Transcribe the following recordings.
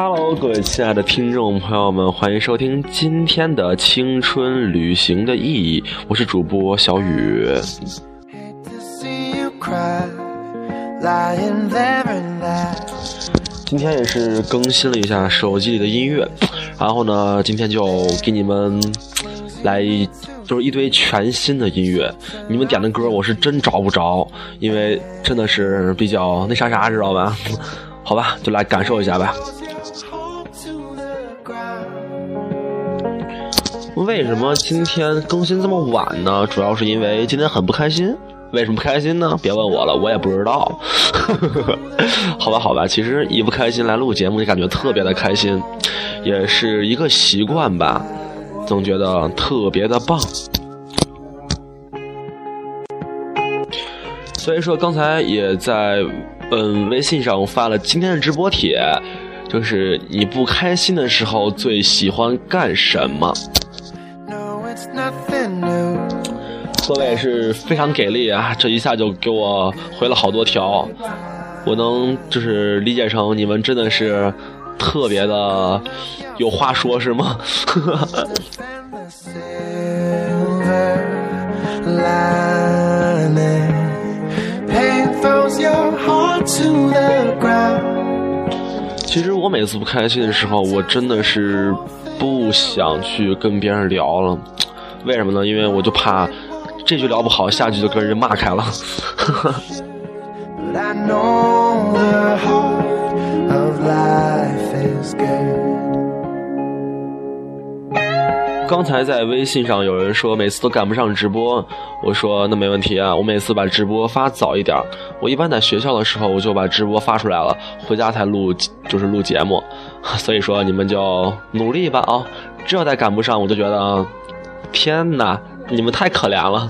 Hello，各位亲爱的听众朋友们，欢迎收听今天的青春旅行的意义。我是主播小雨。今天也是更新了一下手机里的音乐，然后呢，今天就给你们来就是一堆全新的音乐。你们点的歌我是真找不着，因为真的是比较那啥啥，知道吧？好吧，就来感受一下吧。为什么今天更新这么晚呢？主要是因为今天很不开心。为什么不开心呢？别问我了，我也不知道。好吧，好吧，其实一不开心来录节目就感觉特别的开心，也是一个习惯吧，总觉得特别的棒。所以说，刚才也在嗯微信上发了今天的直播帖，就是你不开心的时候最喜欢干什么？各位是非常给力啊！这一下就给我回了好多条，我能就是理解成你们真的是特别的有话说，是吗？其实我每次不开心的时候，我真的是不想去跟别人聊了。为什么呢？因为我就怕。这句聊不好，下句就跟人骂开了。刚才在微信上有人说每次都赶不上直播，我说那没问题啊，我每次把直播发早一点。我一般在学校的时候我就把直播发出来了，回家才录，就是录节目。所以说你们就努力吧啊！这再赶不上，我就觉得天哪！你们太可怜了。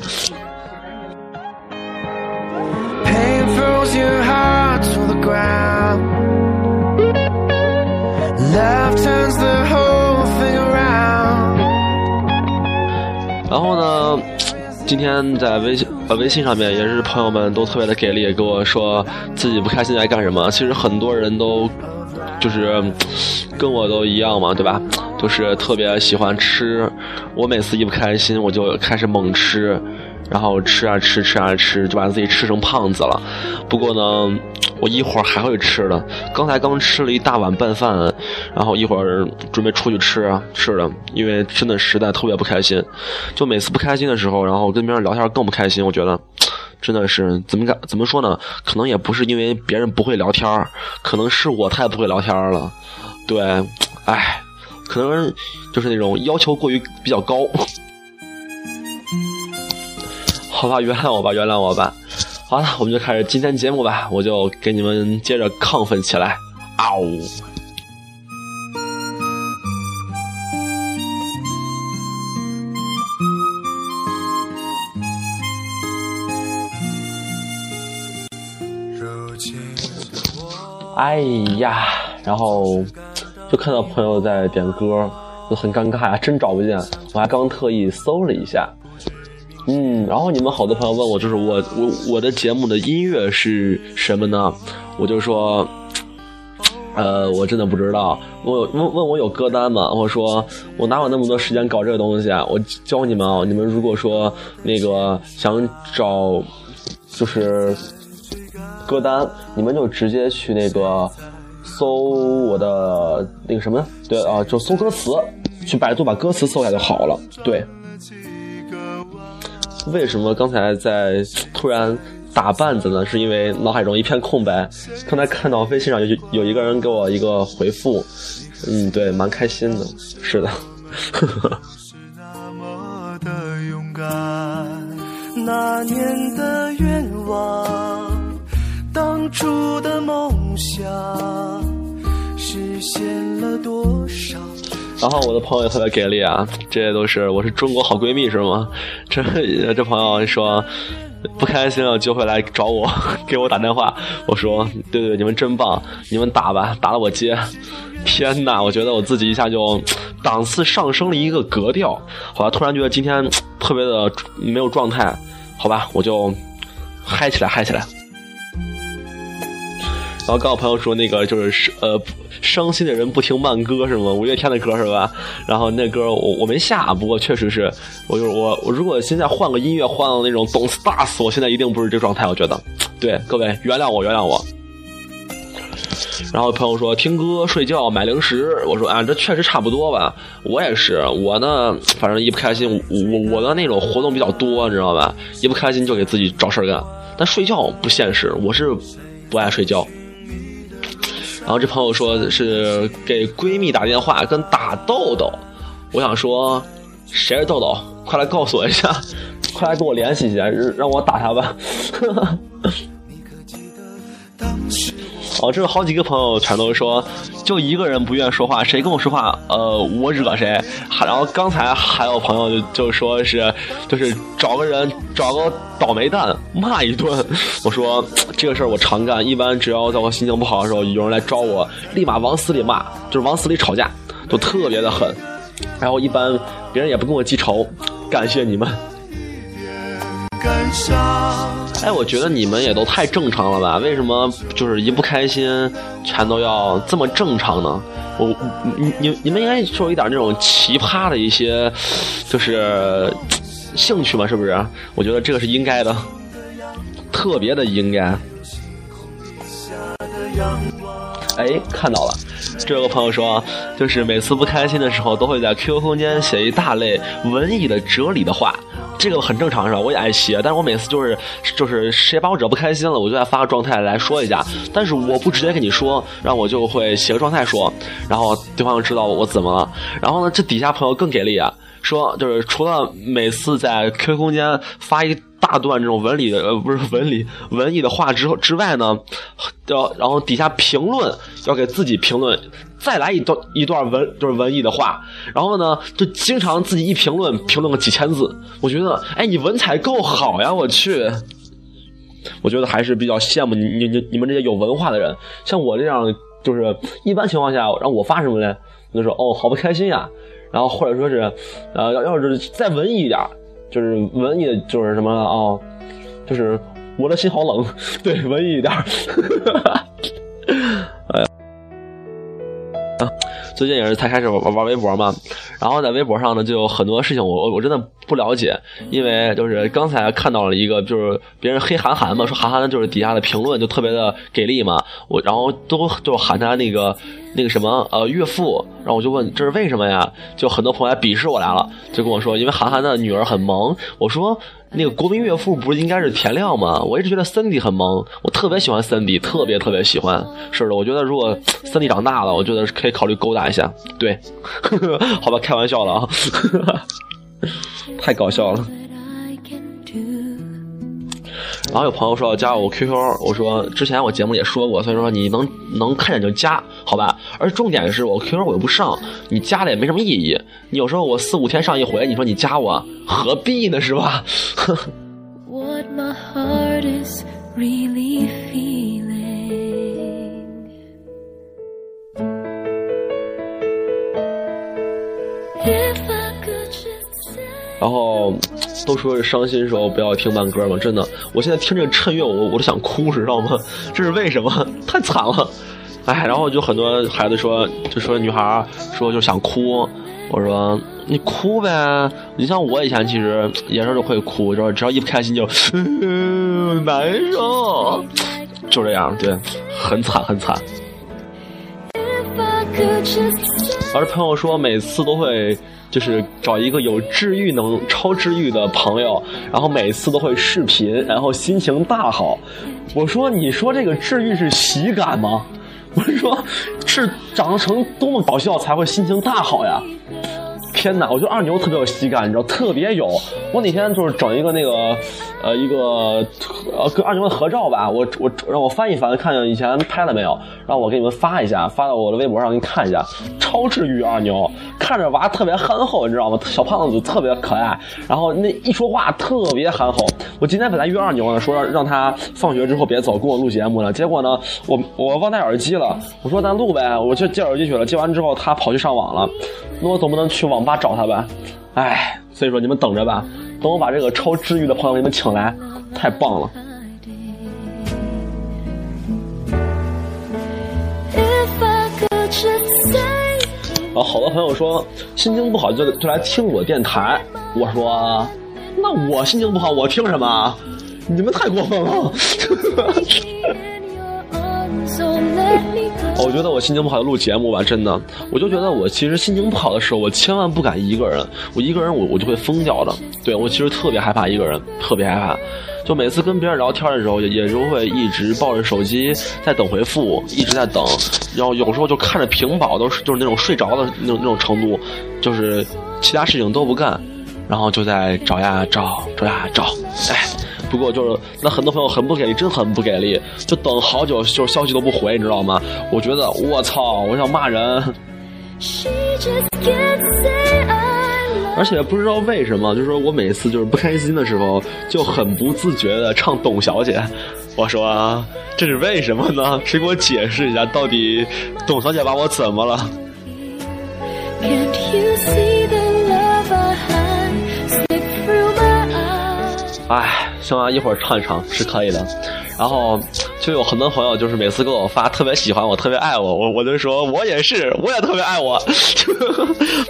然后呢，今天在微信呃微信上面也是朋友们都特别的给力，跟我说自己不开心在干什么。其实很多人都就是跟我都一样嘛，对吧？就是特别喜欢吃，我每次一不开心，我就开始猛吃，然后吃啊吃，吃啊吃，就把自己吃成胖子了。不过呢，我一会儿还会吃的。刚才刚吃了一大碗拌饭，然后一会儿准备出去吃啊吃的，因为真的实在特别不开心。就每次不开心的时候，然后跟别人聊天更不开心。我觉得真的是怎么敢怎么说呢？可能也不是因为别人不会聊天可能是我太不会聊天了。对，唉。可能就是那种要求过于比较高，好吧，原谅我吧，原谅我吧。好了，我们就开始今天节目吧，我就给你们接着亢奋起来，嗷！哎呀，然后。就看到朋友在点歌，就很尴尬呀，真找不见。我还刚特意搜了一下，嗯，然后你们好多朋友问我，就是我我我的节目的音乐是什么呢？我就说，呃，我真的不知道。我问问我有歌单吗？我说我哪有那么多时间搞这个东西啊？我教你们啊，你们如果说那个想找就是歌单，你们就直接去那个。搜我的那个什么？对啊，就搜歌词，去百度把歌词搜下就好了。对，为什么刚才在突然打绊子呢？是因为脑海中一片空白。刚才看到微信上有有一个人给我一个回复，嗯，对，蛮开心的。是的。那年的愿望。初的梦想实现了多少？然后我的朋友也特别给力啊，这些都是我是中国好闺蜜是吗？这这朋友说不开心了就会来找我，给我打电话。我说对对，你们真棒，你们打吧，打了我接。天哪，我觉得我自己一下就档次上升了一个格调。好吧，突然觉得今天特别的没有状态，好吧，我就嗨起来，嗨起来。然后刚我朋友说那个就是呃伤心的人不听慢歌是吗？五月天的歌是吧？然后那歌我我没下，不过确实是我就我我如果现在换个音乐换到那种 Don't Stars，我现在一定不是这状态，我觉得。对各位原谅我原谅我。然后朋友说听歌睡觉买零食，我说啊这确实差不多吧，我也是，我呢反正一不开心，我我的那种活动比较多，你知道吧？一不开心就给自己找事干，但睡觉不现实，我是不爱睡觉。然后这朋友说是给闺蜜打电话跟打豆豆，我想说谁是豆豆？快来告诉我一下，快来跟我联系一下，让我打他吧。哦，这有好几个朋友全都说，就一个人不愿说话，谁跟我说话，呃，我惹谁。然后刚才还有朋友就就说是，就是找个人找个倒霉蛋骂一顿。我说这个事儿我常干，一般只要在我心情不好的时候，有人来招我，立马往死里骂，就是往死里吵架，都特别的狠。然后一般别人也不跟我记仇，感谢你们。哎，我觉得你们也都太正常了吧？为什么就是一不开心，全都要这么正常呢？我你你你们应该说一点那种奇葩的一些，就是兴趣嘛，是不是？我觉得这个是应该的，特别的应该。哎，看到了，这有个朋友说，就是每次不开心的时候，都会在 QQ 空间写一大类文艺的哲理的话。这个很正常是吧？我也爱写，但是我每次就是就是谁把我惹不开心了，我就再发个状态来说一下。但是我不直接跟你说，然后我就会写个状态说，然后对方就知道我怎么了。然后呢，这底下朋友更给力啊，说就是除了每次在 QQ 空间发一大段这种文理的呃不是文理文艺的话之之外呢，要然后底下评论要给自己评论。再来一段一段文就是文艺的话，然后呢，就经常自己一评论评论个几千字。我觉得，哎，你文采够好呀！我去，我觉得还是比较羡慕你你你你们这些有文化的人。像我这样，就是一般情况下，让我发什么呢？就说哦，好不开心呀。然后或者说是，呃，要要是再文艺一点，就是文艺，就是什么啊？就是我的心好冷。对，文艺一点。最近也是才开始玩玩微博嘛，然后在微博上呢，就有很多事情我我真的不了解，因为就是刚才看到了一个，就是别人黑韩寒嘛，说韩寒就是底下的评论就特别的给力嘛，我然后都就喊他那个那个什么呃岳父，然后我就问这是为什么呀？就很多朋友来鄙视我来了，就跟我说因为韩寒的女儿很萌，我说。那个国民岳父不是应该是田亮吗？我一直觉得森迪很萌，我特别喜欢森迪，特别特别喜欢。是的，我觉得如果森迪长大了，我觉得可以考虑勾搭一下。对，好吧，开玩笑了啊，太搞笑了。然后有朋友说要加我 QQ，我说之前我节目也说过，所以说你能能看见就加，好吧。而重点是我 QQ 我又不上，你加了也没什么意义。你有时候我四五天上一回，你说你加我何必呢？是吧？然后都说是伤心时候不要听慢歌嘛，真的，我现在听这个衬乐，我我都想哭，知道吗？这是为什么？太惨了，哎，然后就很多孩子说，就说女孩说就想哭，我说你哭呗，你像我以前其实也是会哭，就是只要一不开心就 难受，就这样，对，很惨很惨。而朋友说每次都会。就是找一个有治愈能、超治愈的朋友，然后每次都会视频，然后心情大好。我说：“你说这个治愈是喜感吗？”我是说：“是长成多么搞笑才会心情大好呀？”天哪，我觉得二牛特别有喜感，你知道，特别有。我哪天就是整一个那个，呃，一个呃跟二牛的合照吧，我我让我翻一翻，看看以前拍了没有，让我给你们发一下，发到我的微博上给你看一下。超治愈二牛，看着娃特别憨厚，你知道吗？小胖子特别可爱，然后那一说话特别憨厚。我今天本来约二牛呢，说让他放学之后别走，跟我录节目呢。结果呢，我我忘带耳机了，我说咱录呗，我去接耳机去了。接完之后，他跑去上网了。那我总不能去网吧爸找他吧，哎，所以说你们等着吧，等我把这个超治愈的朋友给你们请来，太棒了。啊，好多朋友说心情不好就就来听我电台，我说那我心情不好我听什么？你们太过分了。我觉得我心情不好就录节目吧，真的，我就觉得我其实心情不好的时候，我千万不敢一个人，我一个人我我就会疯掉的。对我其实特别害怕一个人，特别害怕。就每次跟别人聊天的时候，也也就会一直抱着手机在等回复，一直在等。然后有时候就看着屏保都是就是那种睡着的那种那种程度，就是其他事情都不干，然后就在找呀找，找呀找，哎。不过就是那很多朋友很不给力，真很不给力，就等好久，就是消息都不回，你知道吗？我觉得我操，我想骂人。而且不知道为什么，就是说我每次就是不开心的时候，就很不自觉的唱《董小姐》。我说这是为什么呢？谁给我解释一下，到底董小姐把我怎么了？哎，行啊，一会儿唱一唱是可以的。然后就有很多朋友，就是每次给我发特别喜欢我、特别爱我，我我就说我也是，我也特别爱我。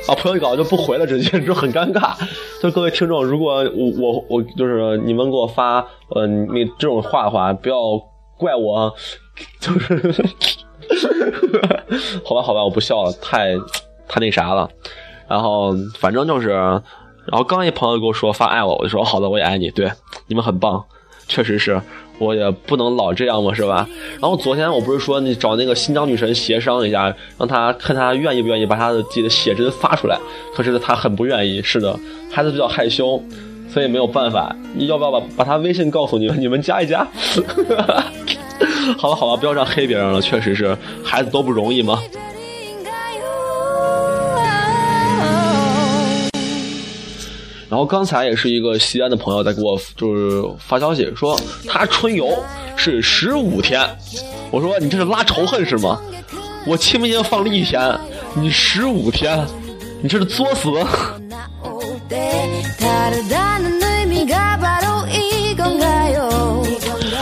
把 朋友一搞就不回了，直接就很尴尬。就各位听众，如果我我我就是你们给我发呃你这种话的话，不要怪我，就是 好吧好吧，我不笑了，太太那啥了。然后反正就是。然后刚一朋友跟我说发爱我，我就说好的，我也爱你。对，你们很棒，确实是，我也不能老这样嘛，是吧？然后昨天我不是说你找那个新疆女神协商一下，让她看她愿意不愿意把她的自己的写真发出来，可是她很不愿意。是的，孩子比较害羞，所以没有办法。你要不要把把她微信告诉你们，你们加一加？好了，好了，不要这样黑别人了，确实是，孩子都不容易嘛。然后刚才也是一个西安的朋友在给我就是发消息说他春游是十五天，我说你这是拉仇恨是吗？我清明节放了一天，你十五天，你这是作死。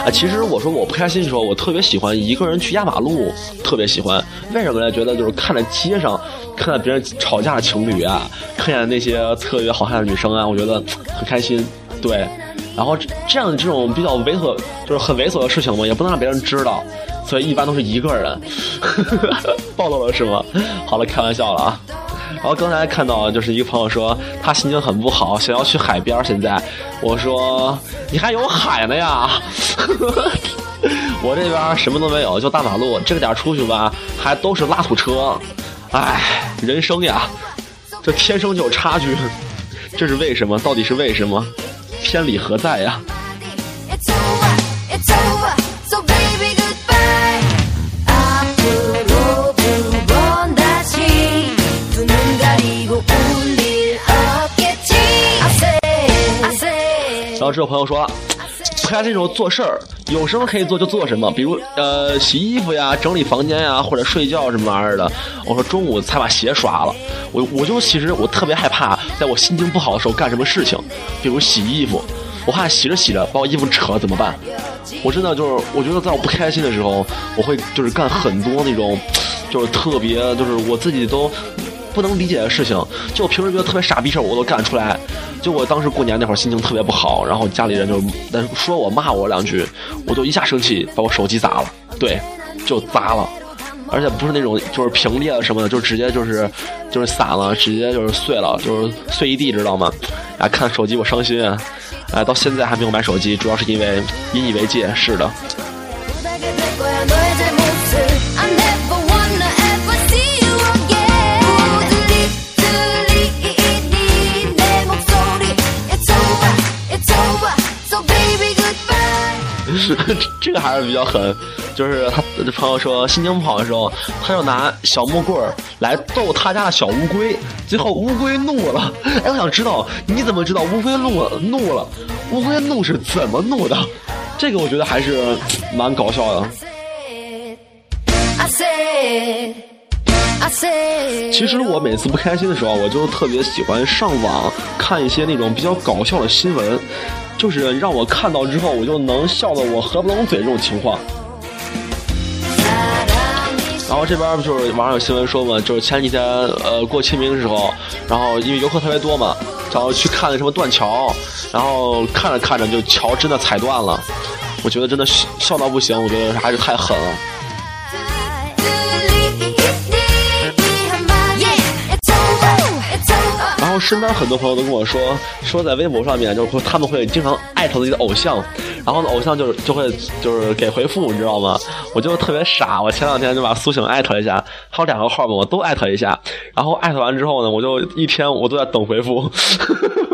啊，其实我说我不开心的时候，我特别喜欢一个人去压马路，特别喜欢。为什么呢？觉得就是看着街上，看到别人吵架的情侣啊，看见那些特别好看的女生啊，我觉得很开心。对，然后这样这种比较猥琐，就是很猥琐的事情嘛，也不能让别人知道，所以一般都是一个人。暴露了是吗？好了，开玩笑了啊。然后刚才看到就是一个朋友说他心情很不好，想要去海边。现在我说你还有海呢呀，我这边什么都没有，就大马路。这个点出去吧，还都是拉土车。唉，人生呀，这天生就有差距，这是为什么？到底是为什么？天理何在呀？然后这位朋友说了，不开心时候做事儿，有什么可以做就做什么，比如呃洗衣服呀、整理房间呀，或者睡觉什么玩意儿的。我说中午才把鞋刷了，我我就其实我特别害怕，在我心情不好的时候干什么事情，比如洗衣服，我怕洗着洗着把我衣服扯了怎么办？我真的就是我觉得在我不开心的时候，我会就是干很多那种，就是特别就是我自己都。不能理解的事情，就我平时觉得特别傻逼事儿，我都干出来。就我当时过年那会儿心情特别不好，然后家里人就那说我骂我两句，我就一下生气，把我手机砸了。对，就砸了，而且不是那种就是屏裂了什么的，就直接就是就是散了，直接就是碎了，就是碎一地，知道吗？啊，看手机我伤心啊！哎，到现在还没有买手机，主要是因为引以为戒。是的。这个还是比较狠，就是他朋友说心情不好的时候，他就拿小木棍儿来逗他家的小乌龟，最后乌龟怒了。哎，我想知道你怎么知道乌龟怒了？怒了，乌龟怒是怎么怒的？这个我觉得还是蛮搞笑的。其实我每次不开心的时候，我就特别喜欢上网看一些那种比较搞笑的新闻。就是让我看到之后，我就能笑得我合不拢嘴这种情况。然后这边就是网上有新闻说嘛，就是前几天呃过清明的时候，然后因为游客特别多嘛，然后去看那什么断桥，然后看着看着就桥真的踩断了，我觉得真的笑到不行，我觉得还是太狠了。后身边很多朋友都跟我说，说在微博上面，就是他们会经常艾特自己的偶像，然后呢，偶像就是就会就是给回复，你知道吗？我就特别傻，我前两天就把苏醒艾特一下，还有两个号嘛，我都艾特一下，然后艾特完之后呢，我就一天我都在等回复，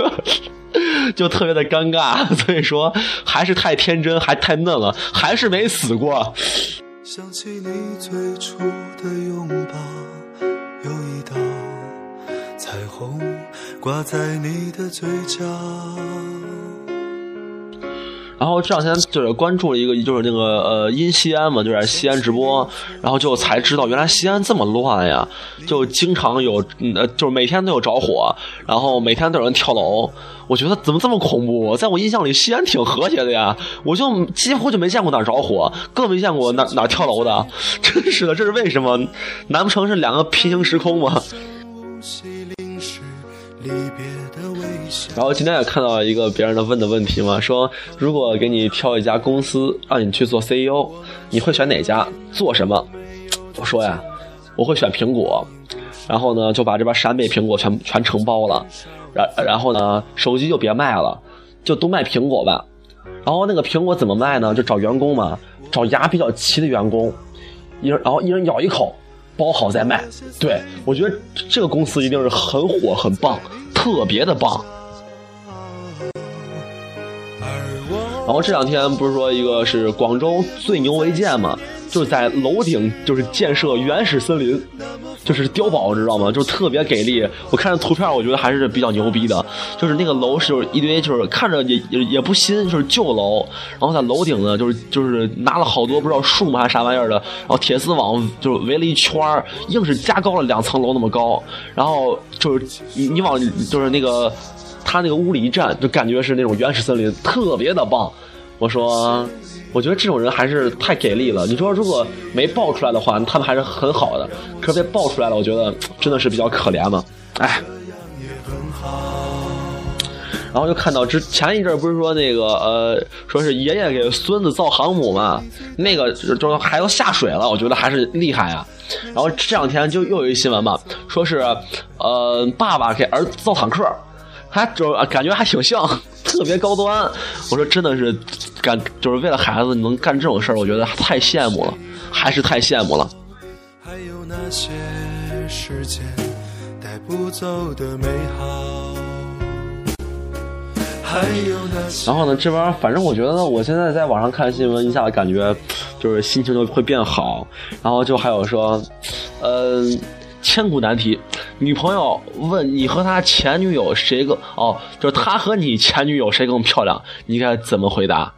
就特别的尴尬，所以说还是太天真，还太嫩了，还是没死过。想起你最初的拥抱，有一道彩虹。挂在你的嘴角。然后这两天就是关注了一个，就是那个呃，因西安嘛，就是西安直播，然后就才知道原来西安这么乱呀，就经常有，呃，就是每天都有着火，然后每天都有人跳楼。我觉得怎么这么恐怖？在我印象里，西安挺和谐的呀，我就几乎就没见过哪着火，更没见过哪哪跳楼的。真是的，这是为什么？难不成是两个平行时空吗？然后今天也看到一个别人的问的问题嘛，说如果给你挑一家公司让你去做 CEO，你会选哪家？做什么？我说呀，我会选苹果，然后呢就把这边陕北苹果全全承包了，然然后呢手机就别卖了，就都卖苹果吧。然后那个苹果怎么卖呢？就找员工嘛，找牙比较齐的员工，一人然后一人咬一口。包好再卖，对我觉得这个公司一定是很火、很棒、特别的棒。然后这两天不是说一个是广州最牛违建嘛？就是在楼顶，就是建设原始森林，就是碉堡，知道吗？就是特别给力。我看图片，我觉得还是比较牛逼的。就是那个楼是一堆，就是看着也也也不新，就是旧楼。然后在楼顶呢，就是就是拿了好多不知道树木还是啥玩意儿的，然后铁丝网就围了一圈硬是加高了两层楼那么高。然后就是你你往就是那个他那个屋里一站，就感觉是那种原始森林，特别的棒。我说。我觉得这种人还是太给力了。你说如果没爆出来的话，他们还是很好的。可是被爆出来了，我觉得真的是比较可怜嘛。哎。然后就看到之前一阵不是说那个呃，说是爷爷给孙子造航母嘛，那个就还要下水了，我觉得还是厉害啊。然后这两天就又有一新闻嘛，说是呃爸爸给儿子造坦克，还就感觉还挺像。特别高端，我说真的是感，就是为了孩子能干这种事儿，我觉得太羡慕了，还是太羡慕了。然后呢，这边反正我觉得，我现在在网上看新闻，一下子感觉就是心情就会变好。然后就还有说，嗯。千古难题，女朋友问你和她前女友谁更哦，就是她和你前女友谁更漂亮，你该怎么回答？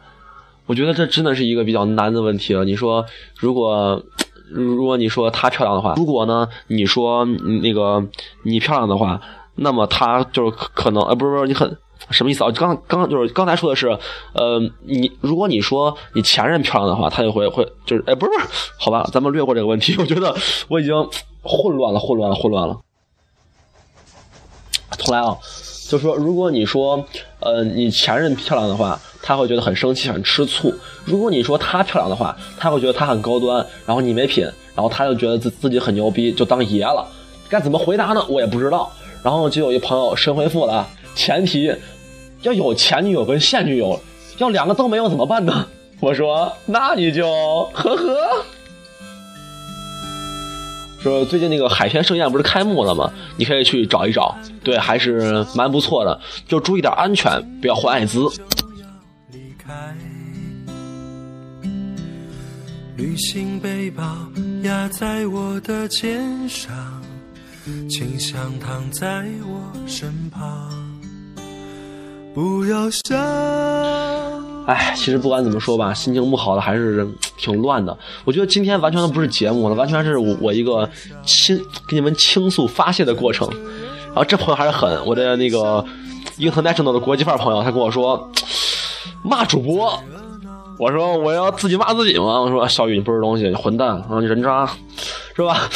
我觉得这真的是一个比较难的问题了。你说，如果如果你说她漂亮的话，如果呢你说那个你漂亮的话，那么她就是可能呃不是不是你很什么意思啊？刚刚就是刚才说的是，呃你如果你说你前任漂亮的话，他就会会就是哎不是不是好吧，咱们略过这个问题。我觉得我已经。混乱了，混乱了，混乱了。重来啊，就说如果你说，呃，你前任漂亮的话，他会觉得很生气，很吃醋；如果你说她漂亮的话，他会觉得她很高端，然后你没品，然后他就觉得自自己很牛逼，就当爷了。该怎么回答呢？我也不知道。然后就有一朋友神回复了，前提要有前女友跟现女友，要两个都没有怎么办呢？我说那你就呵呵。说最近那个海天盛宴不是开幕了吗？你可以去找一找，对，还是蛮不错的。就注意点安全，不要患艾滋。旅行背包压在我的肩上，请想躺在我身旁，不要想。哎，其实不管怎么说吧，心情不好的还是挺乱的。我觉得今天完全都不是节目了，完全是我一个倾给你们倾诉发泄的过程。然后这朋友还是狠，我的那个 international 的国际范儿朋友，他跟我说骂主播，我说我要自己骂自己吗？我说小雨你不是东西，你混蛋，然后你人渣。是吧？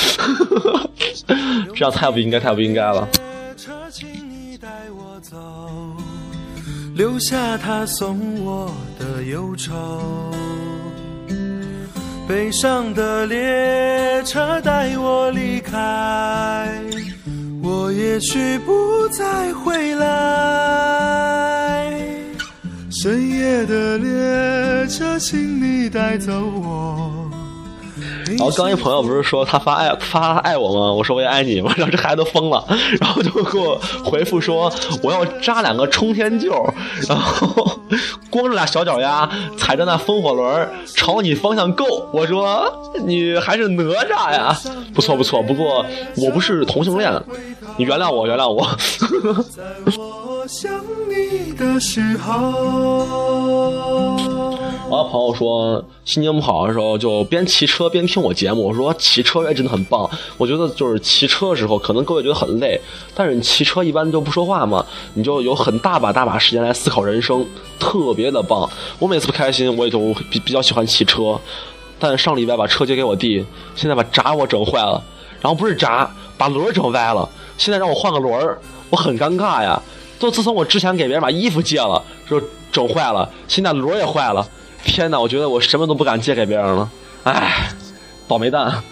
这样太不应该，太不应该了。留下他送我的忧愁，悲伤的列车带我离开，我也许不再回来。深夜的列车，请你带走我。然后刚一朋友不是说他发爱发爱我吗？我说我也爱你嘛。然后这孩子疯了，然后就给我回复说我要扎两个冲天臼，然后光着俩小脚丫踩着那风火轮朝你方向够。我说你还是哪吒呀？不错不错，不过我不是同性恋，你原谅我原谅我。我的朋友说心情不好的时候就边骑车边听我节目。我说骑车也真的很棒。我觉得就是骑车的时候，可能各位觉得很累，但是你骑车一般就不说话嘛，你就有很大把大把时间来思考人生，特别的棒。我每次不开心，我也就比比较喜欢骑车。但上礼拜把车借给我弟，现在把闸我整坏了，然后不是闸，把轮整歪了。现在让我换个轮儿我很尴尬呀。就自从我之前给别人把衣服借了，说整坏了，现在轮也坏了。天哪，我觉得我什么都不敢借给别人了，唉，倒霉蛋。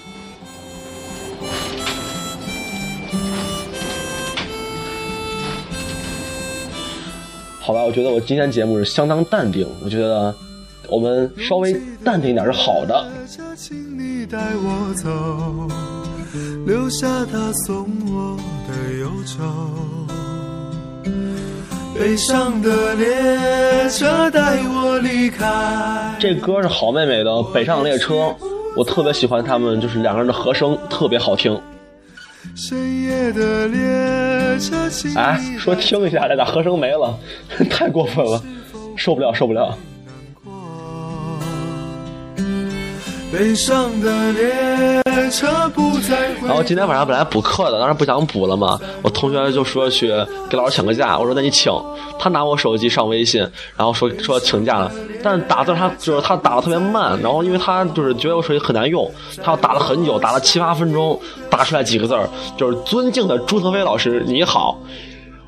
好吧，我觉得我今天节目是相当淡定，我觉得我们稍微淡定一点是好的。留下他送我的忧愁。悲伤的列车带我离开。这歌是好妹妹的《北上列车》，我特别喜欢他们，就是两个人的和声特别好听。深夜的列车哎，说听一下，这咋和声没了？太过分了，受不了，受不了。悲伤的列车不再然后今天晚上本来补课的，当时不想补了嘛。我同学就说去给老师请个假，我说那你请。他拿我手机上微信，然后说说请假了，但是打字他就是他打的特别慢，然后因为他就是觉得我手机很难用，他要打了很久，打了七八分钟，打出来几个字儿，就是尊敬的朱腾飞老师你好。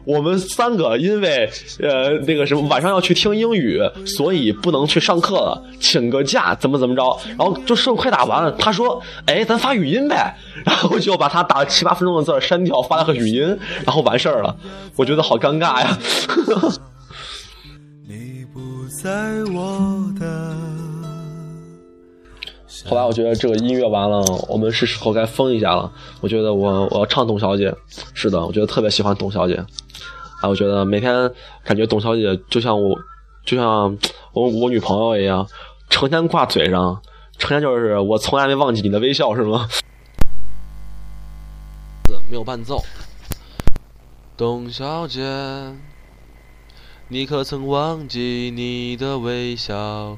我们三个因为呃那个什么晚上要去听英语，所以不能去上课了，请个假怎么怎么着，然后就剩快打完了，他说，哎，咱发语音呗，然后就把他打了七八分钟的字删掉，发了个语音，然后完事儿了，我觉得好尴尬呀。你不在我的。后来我觉得这个音乐完了，我们是时候该疯一下了。我觉得我我要唱董小姐，是的，我觉得特别喜欢董小姐。啊，我觉得每天感觉董小姐就像我，就像我我女朋友一样，成天挂嘴上，成天就是我从来没忘记你的微笑，是吗？没有伴奏。董小姐，你可曾忘记你的微笑？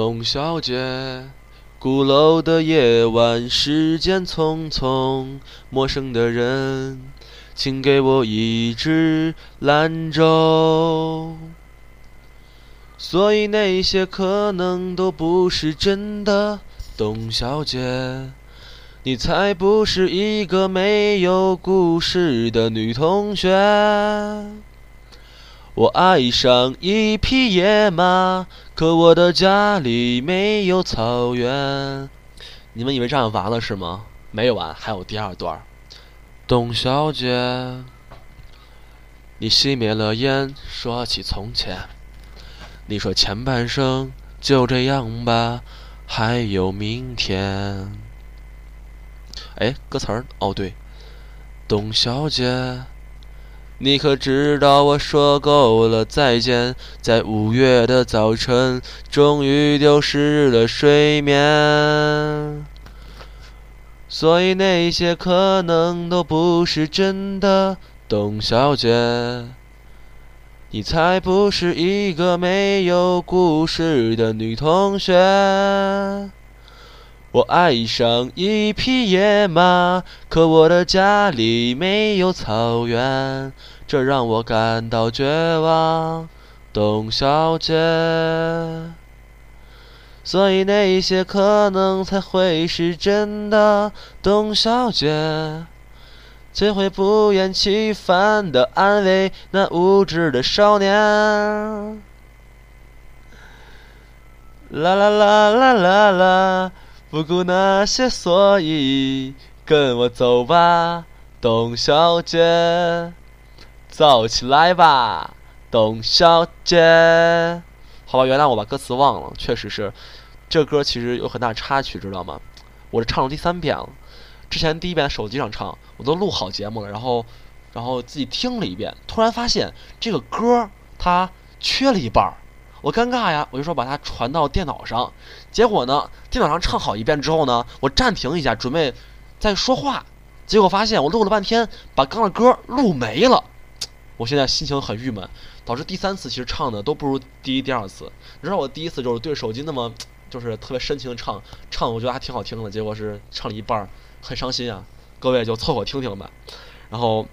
董小姐，鼓楼的夜晚，时间匆匆，陌生的人。请给我一支兰州。所以那些可能都不是真的，董小姐，你才不是一个没有故事的女同学。我爱上一匹野马，可我的家里没有草原。你们以为这样完了是吗？没完，还有第二段。董小姐，你熄灭了烟，说起从前。你说前半生就这样吧，还有明天。哎，歌词儿哦对，董小姐，你可知道我说够了再见，在五月的早晨，终于丢失了睡眠。所以那些可能都不是真的，董小姐。你才不是一个没有故事的女同学。我爱上一匹野马，可我的家里没有草原，这让我感到绝望，董小姐。所以那些可能才会是真的，董小姐。谁会不厌其烦地安慰那无知的少年？啦啦啦啦啦啦，不顾那些所以，跟我走吧，董小姐，走起来吧，董小姐。好吧，原谅我把歌词忘了，确实是，这歌其实有很大插曲，知道吗？我是唱了第三遍了。之前第一遍手机上唱，我都录好节目了，然后，然后自己听了一遍，突然发现这个歌它缺了一半儿，我尴尬呀，我就说把它传到电脑上，结果呢，电脑上唱好一遍之后呢，我暂停一下准备再说话，结果发现我录了半天把刚的歌录没了，我现在心情很郁闷，导致第三次其实唱的都不如第一、第二次。你知道我第一次就是对手机那么就是特别深情的唱，唱我觉得还挺好听的，结果是唱了一半。很伤心啊，各位就凑合听听吧。然后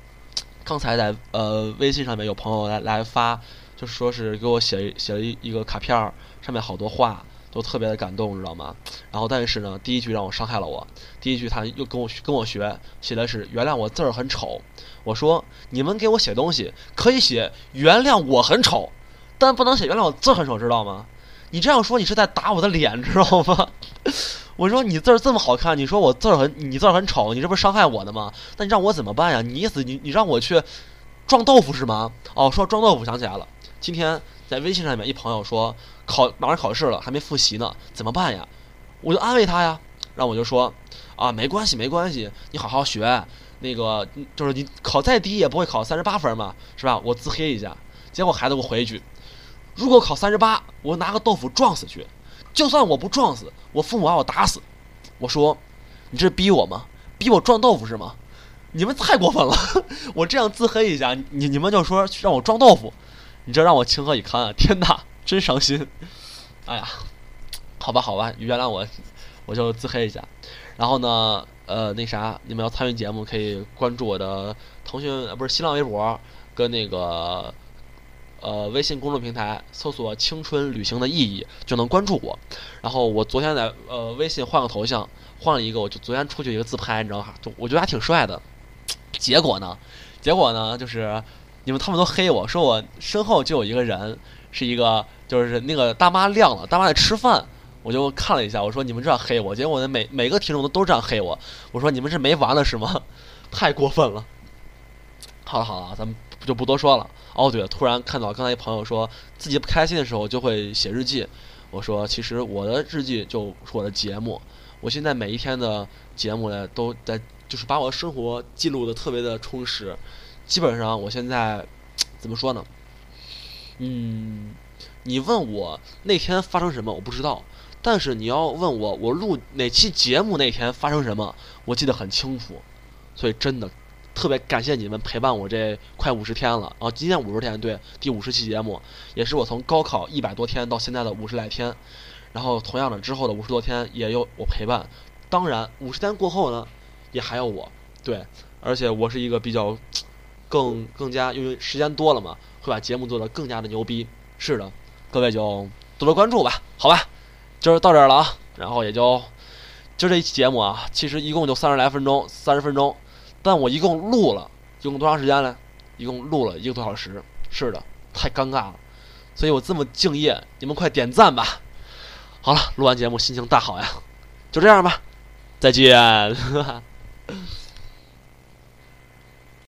刚才在呃微信上面有朋友来来发，就说是给我写写了一一个卡片儿，上面好多话都特别的感动，知道吗？然后但是呢，第一句让我伤害了我。第一句他又跟我跟我学，写的是原谅我字儿很丑。我说你们给我写东西可以写原谅我很丑，但不能写原谅我字很丑，知道吗？你这样说你是在打我的脸，知道吗？我说你字儿这么好看，你说我字儿很，你字儿很丑，你这不是伤害我的吗？那你让我怎么办呀？你意思你你让我去撞豆腐是吗？哦，说撞豆腐想起来了，今天在微信上面一朋友说考马上考试了，还没复习呢，怎么办呀？我就安慰他呀，然后我就说啊，没关系没关系，你好好学，那个就是你考再低也不会考三十八分嘛，是吧？我自黑一下，结果孩子给我回一句，如果考三十八，我拿个豆腐撞死去。就算我不撞死，我父母把我打死。我说，你这是逼我吗？逼我撞豆腐是吗？你们太过分了！我这样自黑一下，你你们就说让我撞豆腐，你这让我情何以堪啊！天哪，真伤心！哎呀，好吧好吧，原谅我，我就自黑一下。然后呢，呃，那啥，你们要参与节目可以关注我的腾讯不是新浪微博跟那个。呃，微信公众平台搜索“青春旅行的意义”就能关注我。然后我昨天在呃微信换个头像，换了一个，我就昨天出去一个自拍，你知道哈，就我觉得还挺帅的。结果呢，结果呢，就是你们他们都黑我说我身后就有一个人，是一个就是那个大妈亮了，大妈在吃饭，我就看了一下，我说你们这样黑我，结果呢每每个听众都都这样黑我，我说你们是没完了是吗？太过分了。好了好了，咱们就不多说了。哦，对了，突然看到刚才一朋友说自己不开心的时候就会写日记，我说其实我的日记就是我的节目，我现在每一天的节目呢都在就是把我的生活记录的特别的充实，基本上我现在怎么说呢？嗯，你问我那天发生什么我不知道，但是你要问我我录哪期节目那天发生什么，我记得很清楚，所以真的。特别感谢你们陪伴我这快五十天了，啊今天五十天，对，第五十期节目，也是我从高考一百多天到现在的五十来天，然后同样的之后的五十多天也有我陪伴，当然五十天过后呢，也还有我，对，而且我是一个比较更更加因为时间多了嘛，会把节目做得更加的牛逼，是的，各位就多多关注吧，好吧，今儿到这儿了啊，然后也就今儿这一期节目啊，其实一共就三十来分钟，三十分钟。但我一共录了，一共多长时间呢？一共录了一个多小时。是的，太尴尬了，所以我这么敬业，你们快点赞吧。好了，录完节目心情大好呀，就这样吧，再见。